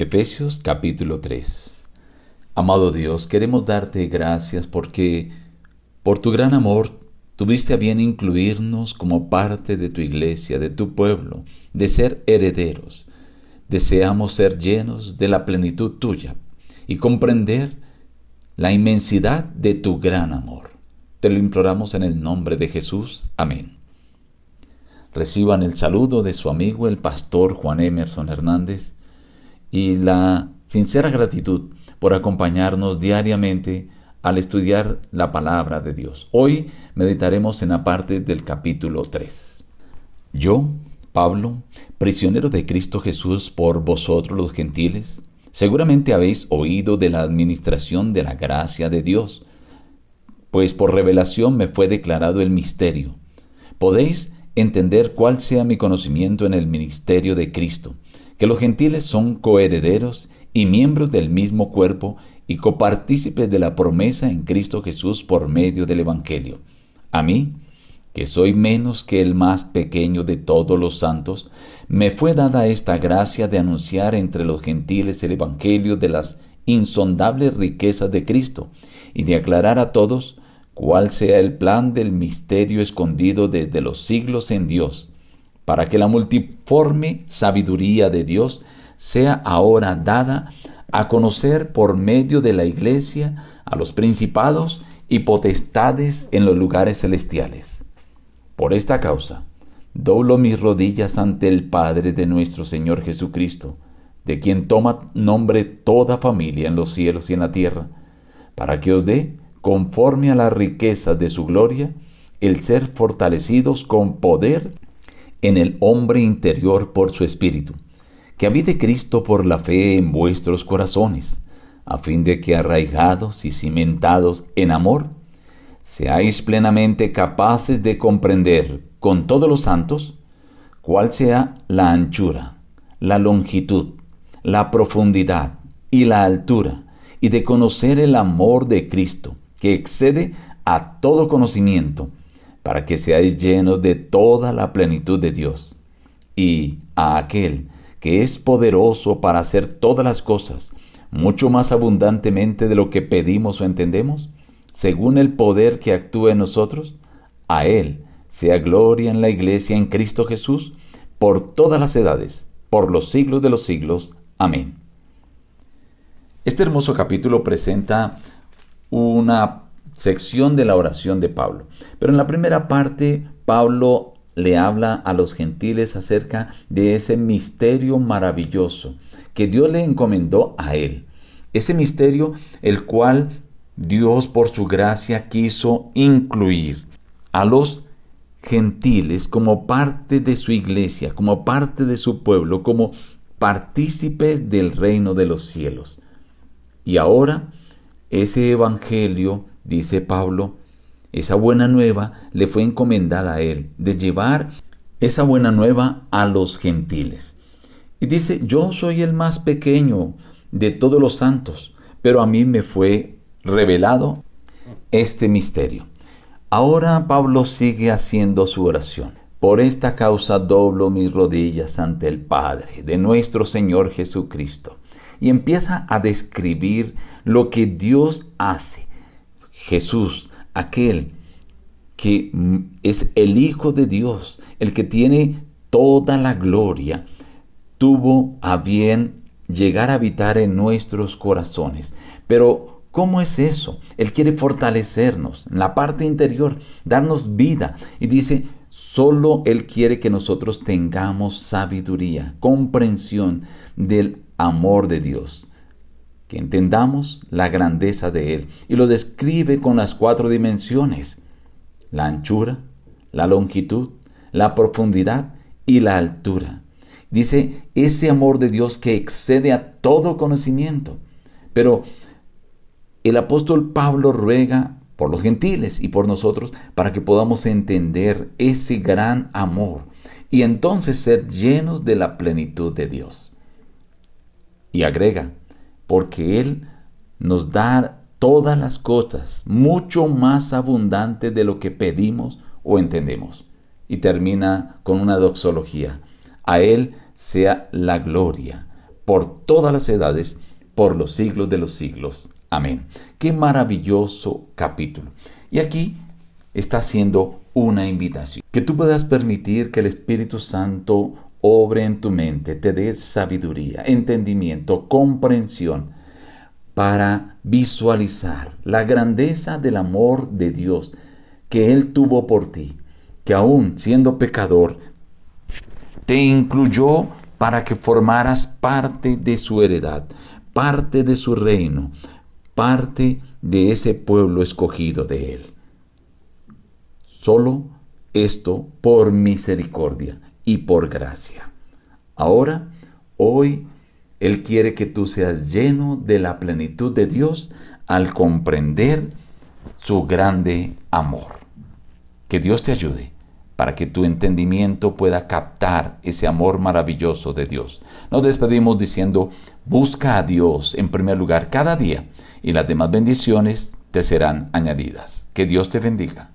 Efesios capítulo 3 Amado Dios, queremos darte gracias porque por tu gran amor tuviste a bien incluirnos como parte de tu iglesia, de tu pueblo, de ser herederos. Deseamos ser llenos de la plenitud tuya y comprender la inmensidad de tu gran amor. Te lo imploramos en el nombre de Jesús. Amén. Reciban el saludo de su amigo el pastor Juan Emerson Hernández y la sincera gratitud por acompañarnos diariamente al estudiar la palabra de Dios. Hoy meditaremos en la parte del capítulo 3. Yo, Pablo, prisionero de Cristo Jesús por vosotros los gentiles, seguramente habéis oído de la administración de la gracia de Dios, pues por revelación me fue declarado el misterio. Podéis entender cuál sea mi conocimiento en el ministerio de Cristo que los gentiles son coherederos y miembros del mismo cuerpo y copartícipes de la promesa en Cristo Jesús por medio del Evangelio. A mí, que soy menos que el más pequeño de todos los santos, me fue dada esta gracia de anunciar entre los gentiles el Evangelio de las insondables riquezas de Cristo y de aclarar a todos cuál sea el plan del misterio escondido desde los siglos en Dios para que la multiforme sabiduría de Dios sea ahora dada a conocer por medio de la iglesia a los principados y potestades en los lugares celestiales. Por esta causa, doblo mis rodillas ante el Padre de nuestro Señor Jesucristo, de quien toma nombre toda familia en los cielos y en la tierra, para que os dé, conforme a las riquezas de su gloria, el ser fortalecidos con poder en el hombre interior por su espíritu, que habite Cristo por la fe en vuestros corazones, a fin de que arraigados y cimentados en amor, seáis plenamente capaces de comprender con todos los santos cuál sea la anchura, la longitud, la profundidad y la altura, y de conocer el amor de Cristo, que excede a todo conocimiento, para que seáis llenos de toda la plenitud de Dios. Y a aquel que es poderoso para hacer todas las cosas, mucho más abundantemente de lo que pedimos o entendemos, según el poder que actúa en nosotros, a Él sea gloria en la iglesia en Cristo Jesús, por todas las edades, por los siglos de los siglos. Amén. Este hermoso capítulo presenta una sección de la oración de Pablo. Pero en la primera parte, Pablo le habla a los gentiles acerca de ese misterio maravilloso que Dios le encomendó a él. Ese misterio el cual Dios por su gracia quiso incluir a los gentiles como parte de su iglesia, como parte de su pueblo, como partícipes del reino de los cielos. Y ahora ese evangelio dice Pablo, esa buena nueva le fue encomendada a él, de llevar esa buena nueva a los gentiles. Y dice, yo soy el más pequeño de todos los santos, pero a mí me fue revelado este misterio. Ahora Pablo sigue haciendo su oración. Por esta causa doblo mis rodillas ante el Padre de nuestro Señor Jesucristo. Y empieza a describir lo que Dios hace Jesús, aquel que es el Hijo de Dios, el que tiene toda la gloria, tuvo a bien llegar a habitar en nuestros corazones. Pero, ¿cómo es eso? Él quiere fortalecernos en la parte interior, darnos vida. Y dice, solo Él quiere que nosotros tengamos sabiduría, comprensión del amor de Dios que entendamos la grandeza de Él. Y lo describe con las cuatro dimensiones, la anchura, la longitud, la profundidad y la altura. Dice, ese amor de Dios que excede a todo conocimiento. Pero el apóstol Pablo ruega por los gentiles y por nosotros para que podamos entender ese gran amor y entonces ser llenos de la plenitud de Dios. Y agrega, porque Él nos da todas las cosas mucho más abundante de lo que pedimos o entendemos. Y termina con una doxología. A Él sea la gloria por todas las edades, por los siglos de los siglos. Amén. Qué maravilloso capítulo. Y aquí está haciendo una invitación. Que tú puedas permitir que el Espíritu Santo obre en tu mente, te dé sabiduría, entendimiento, comprensión para visualizar la grandeza del amor de Dios que Él tuvo por ti, que aún siendo pecador, te incluyó para que formaras parte de su heredad, parte de su reino, parte de ese pueblo escogido de Él. Solo esto por misericordia y por gracia. Ahora, hoy, Él quiere que tú seas lleno de la plenitud de Dios al comprender su grande amor. Que Dios te ayude para que tu entendimiento pueda captar ese amor maravilloso de Dios. Nos despedimos diciendo, busca a Dios en primer lugar cada día y las demás bendiciones te serán añadidas. Que Dios te bendiga.